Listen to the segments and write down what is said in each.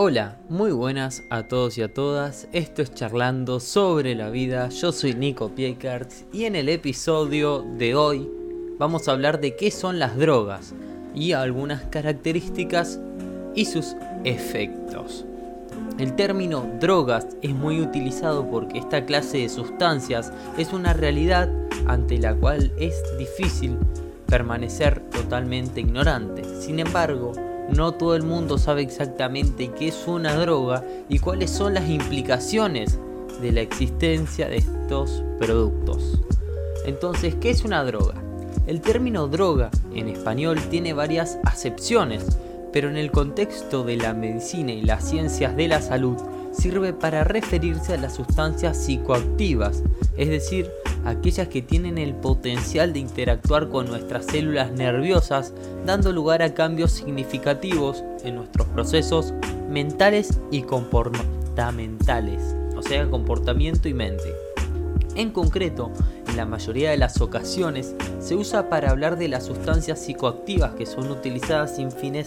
Hola, muy buenas a todos y a todas. Esto es Charlando sobre la vida. Yo soy Nico Piekarts y en el episodio de hoy vamos a hablar de qué son las drogas y algunas características y sus efectos. El término drogas es muy utilizado porque esta clase de sustancias es una realidad ante la cual es difícil permanecer totalmente ignorante. Sin embargo, no todo el mundo sabe exactamente qué es una droga y cuáles son las implicaciones de la existencia de estos productos. Entonces, ¿qué es una droga? El término droga en español tiene varias acepciones, pero en el contexto de la medicina y las ciencias de la salud sirve para referirse a las sustancias psicoactivas, es decir, aquellas que tienen el potencial de interactuar con nuestras células nerviosas, dando lugar a cambios significativos en nuestros procesos mentales y comportamentales, o sea, comportamiento y mente. En concreto, en la mayoría de las ocasiones se usa para hablar de las sustancias psicoactivas que son utilizadas sin fines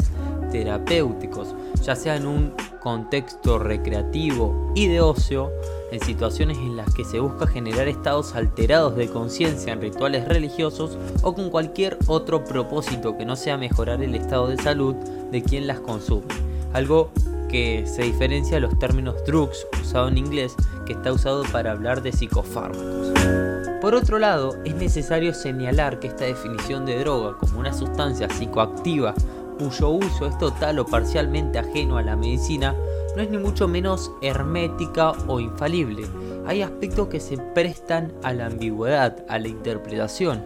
terapéuticos, ya sea en un contexto recreativo y de ocio, en situaciones en las que se busca generar estados alterados de conciencia en rituales religiosos o con cualquier otro propósito que no sea mejorar el estado de salud de quien las consume. Algo que se diferencia de los términos drugs usado en inglés que está usado para hablar de psicofármacos. Por otro lado, es necesario señalar que esta definición de droga como una sustancia psicoactiva cuyo uso es total o parcialmente ajeno a la medicina no es ni mucho menos hermética o infalible. Hay aspectos que se prestan a la ambigüedad, a la interpretación.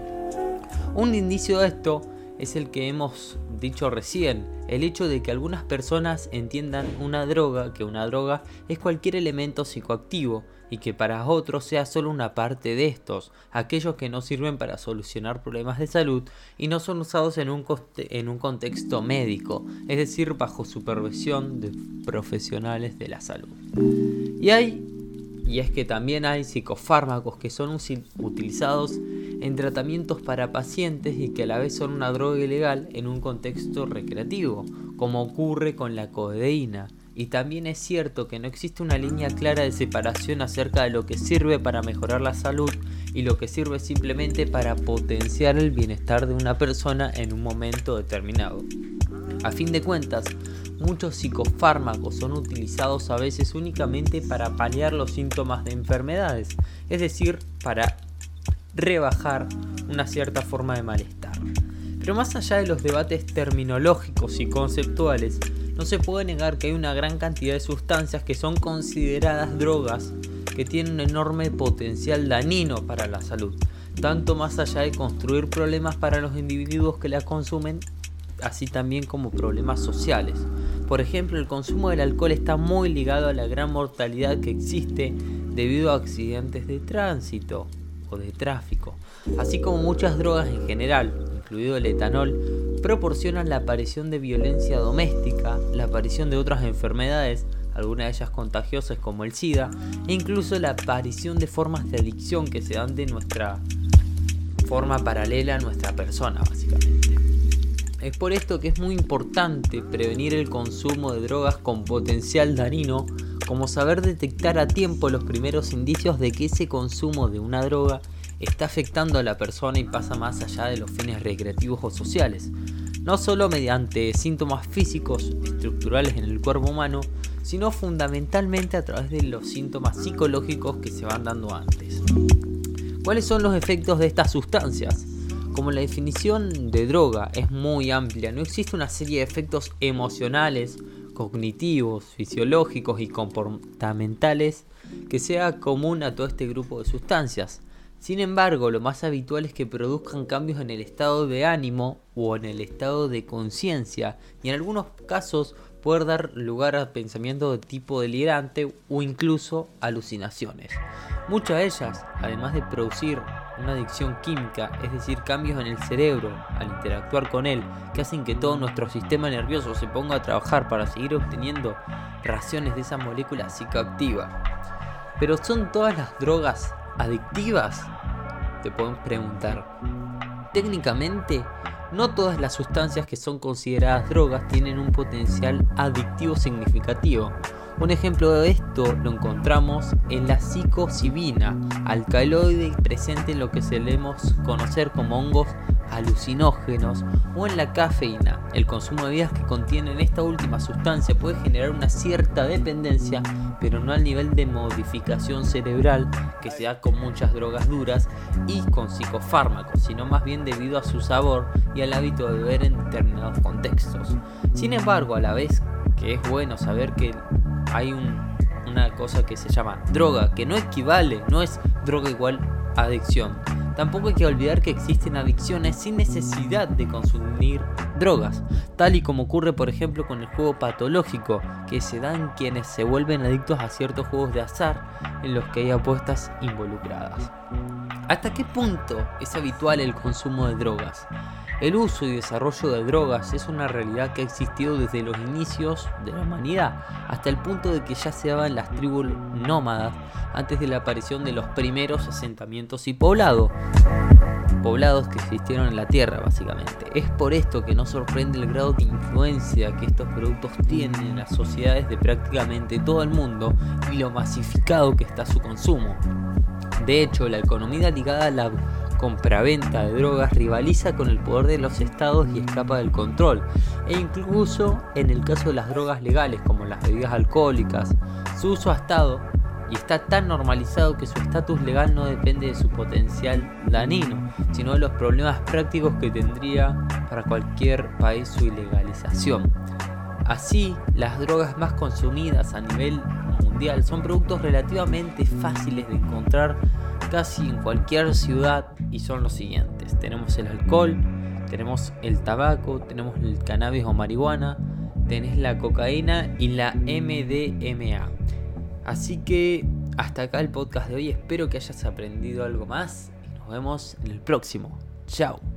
Un indicio de esto es el que hemos dicho recién, el hecho de que algunas personas entiendan una droga, que una droga es cualquier elemento psicoactivo, y que para otros sea solo una parte de estos, aquellos que no sirven para solucionar problemas de salud y no son usados en un, en un contexto médico, es decir, bajo supervisión de profesionales de la salud. Y hay y es que también hay psicofármacos que son utilizados en tratamientos para pacientes y que a la vez son una droga ilegal en un contexto recreativo, como ocurre con la codeína. Y también es cierto que no existe una línea clara de separación acerca de lo que sirve para mejorar la salud y lo que sirve simplemente para potenciar el bienestar de una persona en un momento determinado. A fin de cuentas, muchos psicofármacos son utilizados a veces únicamente para paliar los síntomas de enfermedades, es decir, para rebajar una cierta forma de malestar. Pero más allá de los debates terminológicos y conceptuales, no se puede negar que hay una gran cantidad de sustancias que son consideradas drogas que tienen un enorme potencial dañino para la salud, tanto más allá de construir problemas para los individuos que las consumen, así también como problemas sociales. Por ejemplo, el consumo del alcohol está muy ligado a la gran mortalidad que existe debido a accidentes de tránsito de tráfico, así como muchas drogas en general, incluido el etanol, proporcionan la aparición de violencia doméstica, la aparición de otras enfermedades, algunas de ellas contagiosas como el SIDA, e incluso la aparición de formas de adicción que se dan de nuestra forma paralela a nuestra persona, básicamente. Es por esto que es muy importante prevenir el consumo de drogas con potencial dañino, como saber detectar a tiempo los primeros indicios de que ese consumo de una droga está afectando a la persona y pasa más allá de los fines recreativos o sociales, no solo mediante síntomas físicos estructurales en el cuerpo humano, sino fundamentalmente a través de los síntomas psicológicos que se van dando antes. ¿Cuáles son los efectos de estas sustancias? Como la definición de droga es muy amplia, no existe una serie de efectos emocionales, cognitivos, fisiológicos y comportamentales que sea común a todo este grupo de sustancias. Sin embargo, lo más habitual es que produzcan cambios en el estado de ánimo o en el estado de conciencia y en algunos casos poder dar lugar a pensamientos de tipo delirante o incluso alucinaciones. Muchas de ellas, además de producir una adicción química, es decir, cambios en el cerebro al interactuar con él, que hacen que todo nuestro sistema nervioso se ponga a trabajar para seguir obteniendo raciones de esa molécula psicoactiva. Pero ¿son todas las drogas adictivas? Te podemos preguntar. Técnicamente, No todas las sustancias que son consideradas drogas tienen un potencial adictivo significativo. Un ejemplo de esto lo encontramos en la psilocibina, alcaloide presente en lo que solemos conocer como hongos alucinógenos o en la cafeína. El consumo de bebidas que contienen esta última sustancia puede generar una cierta dependencia, pero no al nivel de modificación cerebral que se da con muchas drogas duras y con psicofármacos, sino más bien debido a su sabor y al hábito de beber en determinados contextos. Sin embargo, a la vez que es bueno saber que hay una cosa que se llama droga, que no equivale, no es droga igual adicción. Tampoco hay que olvidar que existen adicciones sin necesidad de consumir drogas, tal y como ocurre por ejemplo con el juego patológico, que se dan quienes se vuelven adictos a ciertos juegos de azar en los que hay apuestas involucradas. ¿Hasta qué punto es habitual el consumo de drogas? El uso y desarrollo de drogas es una realidad que ha existido desde los inicios de la humanidad, hasta el punto de que ya se daban las tribus nómadas antes de la aparición de los primeros asentamientos y poblados poblados que existieron en la Tierra básicamente. Es por esto que no sorprende el grado de influencia que estos productos tienen en las sociedades de prácticamente todo el mundo y lo masificado que está su consumo. De hecho, la economía ligada a la compraventa de drogas rivaliza con el poder de los estados y escapa del control. E incluso en el caso de las drogas legales como las bebidas alcohólicas, su uso ha estado y está tan normalizado que su estatus legal no depende de su potencial danino, sino de los problemas prácticos que tendría para cualquier país su ilegalización. Así, las drogas más consumidas a nivel mundial son productos relativamente fáciles de encontrar casi en cualquier ciudad y son los siguientes. Tenemos el alcohol, tenemos el tabaco, tenemos el cannabis o marihuana, tenés la cocaína y la MDMA. Así que hasta acá el podcast de hoy, espero que hayas aprendido algo más y nos vemos en el próximo. Chao.